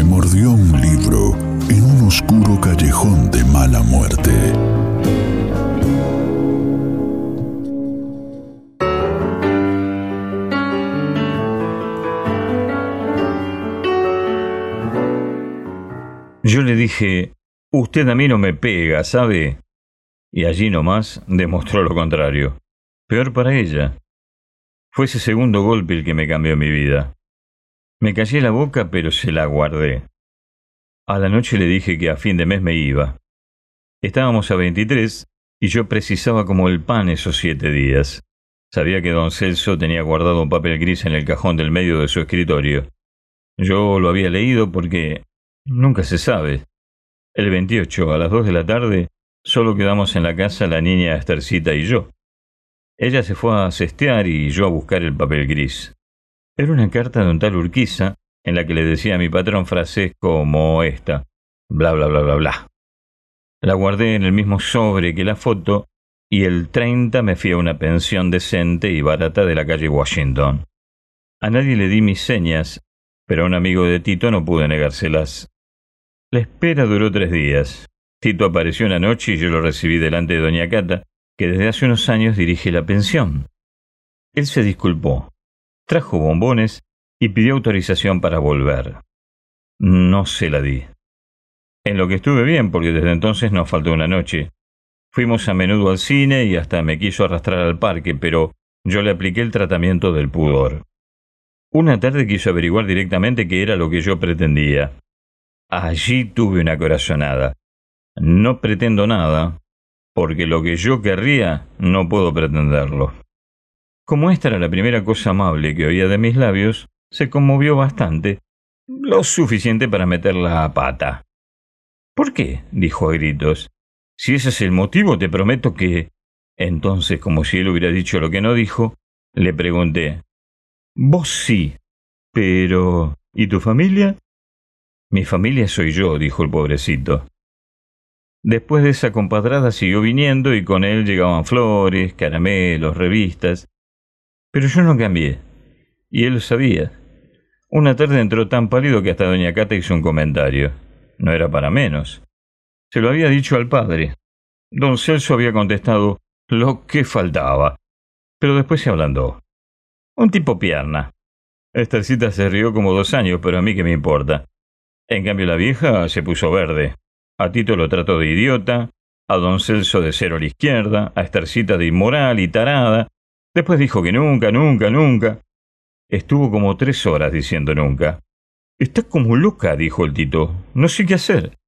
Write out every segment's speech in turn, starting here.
Me mordió un libro en un oscuro callejón de mala muerte. Yo le dije, usted a mí no me pega, ¿sabe? Y allí nomás demostró lo contrario. Peor para ella. Fue ese segundo golpe el que me cambió mi vida. Me callé la boca, pero se la guardé. A la noche le dije que a fin de mes me iba. Estábamos a 23 y yo precisaba como el pan esos siete días. Sabía que don Celso tenía guardado un papel gris en el cajón del medio de su escritorio. Yo lo había leído porque nunca se sabe. El 28, a las 2 de la tarde, solo quedamos en la casa la niña Estercita y yo. Ella se fue a cestear y yo a buscar el papel gris. Era una carta de un tal Urquiza en la que le decía a mi patrón frases como esta, bla bla bla bla bla. La guardé en el mismo sobre que la foto y el 30 me fui a una pensión decente y barata de la calle Washington. A nadie le di mis señas, pero a un amigo de Tito no pude negárselas. La espera duró tres días. Tito apareció una noche y yo lo recibí delante de doña Cata, que desde hace unos años dirige la pensión. Él se disculpó, trajo bombones y pidió autorización para volver. No se la di. En lo que estuve bien, porque desde entonces nos faltó una noche. Fuimos a menudo al cine y hasta me quiso arrastrar al parque, pero yo le apliqué el tratamiento del pudor. Una tarde quiso averiguar directamente qué era lo que yo pretendía. Allí tuve una corazonada. No pretendo nada, porque lo que yo querría no puedo pretenderlo. Como esta era la primera cosa amable que oía de mis labios, se conmovió bastante, lo suficiente para meter la pata. ¿Por qué? dijo a gritos. Si ese es el motivo, te prometo que... Entonces, como si él hubiera dicho lo que no dijo, le pregunté, Vos sí, pero... ¿Y tu familia? Mi familia soy yo, dijo el pobrecito. Después de esa compadrada siguió viniendo y con él llegaban flores, caramelos, revistas. Pero yo no cambié, y él lo sabía. Una tarde entró tan pálido que hasta doña Cata hizo un comentario. No era para menos. Se lo había dicho al padre. Don Celso había contestado lo que faltaba, pero después se ablandó. Un tipo pierna. Estercita se rió como dos años, pero a mí qué me importa. En cambio la vieja se puso verde. A Tito lo trató de idiota, a don Celso de cero a la izquierda, a Estercita de inmoral y tarada. Después dijo que nunca, nunca, nunca. Estuvo como tres horas diciendo nunca. Está como loca, dijo el Tito. No sé qué hacer.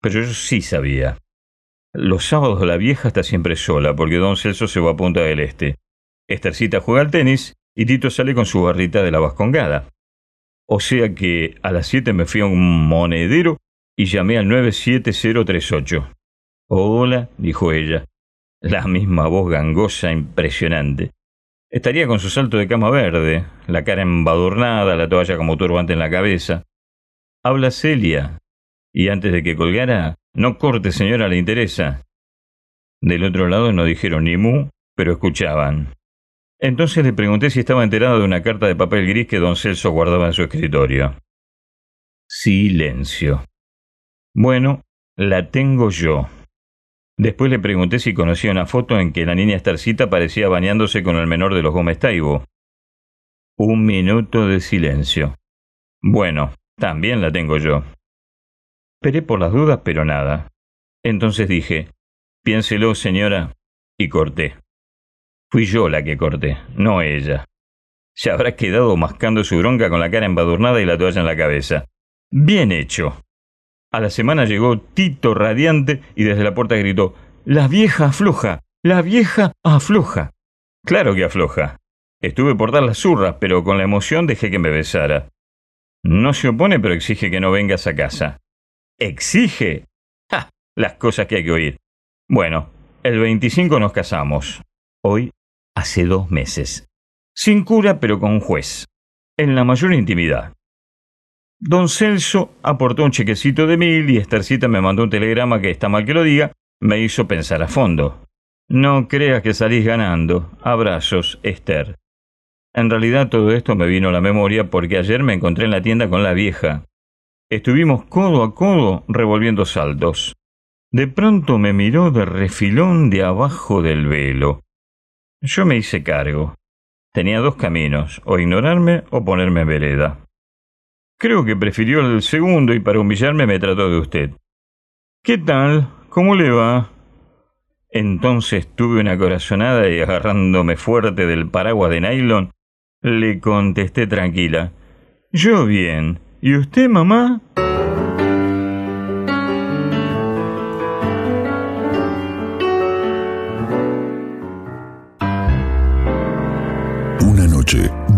Pero yo sí sabía. Los sábados la vieja está siempre sola, porque don Celso se va a Punta del Este. Estercita juega al tenis y Tito sale con su barrita de la vascongada. O sea que a las siete me fui a un monedero y llamé al 97038. Hola, dijo ella. La misma voz gangosa impresionante. Estaría con su salto de cama verde, la cara embadurnada, la toalla como turbante en la cabeza. Habla Celia. Y antes de que colgara, no corte, señora, le interesa. Del otro lado no dijeron ni mu, pero escuchaban. Entonces le pregunté si estaba enterado de una carta de papel gris que don Celso guardaba en su escritorio. Silencio. Bueno, la tengo yo. Después le pregunté si conocía una foto en que la niña Estarcita parecía bañándose con el menor de los Gómez Taibo. Un minuto de silencio. Bueno, también la tengo yo. Esperé por las dudas, pero nada. Entonces dije, piénselo, señora, y corté. Fui yo la que corté, no ella. Se habrá quedado mascando su bronca con la cara embadurnada y la toalla en la cabeza. Bien hecho. A la semana llegó Tito radiante y desde la puerta gritó, La vieja afloja, la vieja afloja. Claro que afloja. Estuve por dar las zurras, pero con la emoción dejé que me besara. No se opone, pero exige que no vengas a casa. ¿Exige? ¡Ja! Las cosas que hay que oír. Bueno, el 25 nos casamos. Hoy hace dos meses. Sin cura, pero con juez. En la mayor intimidad. Don Celso aportó un chequecito de mil y Estercita me mandó un telegrama que está mal que lo diga, me hizo pensar a fondo. No creas que salís ganando. Abrazos, Esther. En realidad todo esto me vino a la memoria porque ayer me encontré en la tienda con la vieja. Estuvimos codo a codo revolviendo saldos. De pronto me miró de refilón de abajo del velo. Yo me hice cargo. Tenía dos caminos, o ignorarme o ponerme en vereda. Creo que prefirió el segundo y para humillarme me trató de usted. ¿Qué tal? ¿Cómo le va? Entonces tuve una corazonada y agarrándome fuerte del paraguas de nylon, le contesté tranquila. Yo bien. ¿Y usted, mamá? Una noche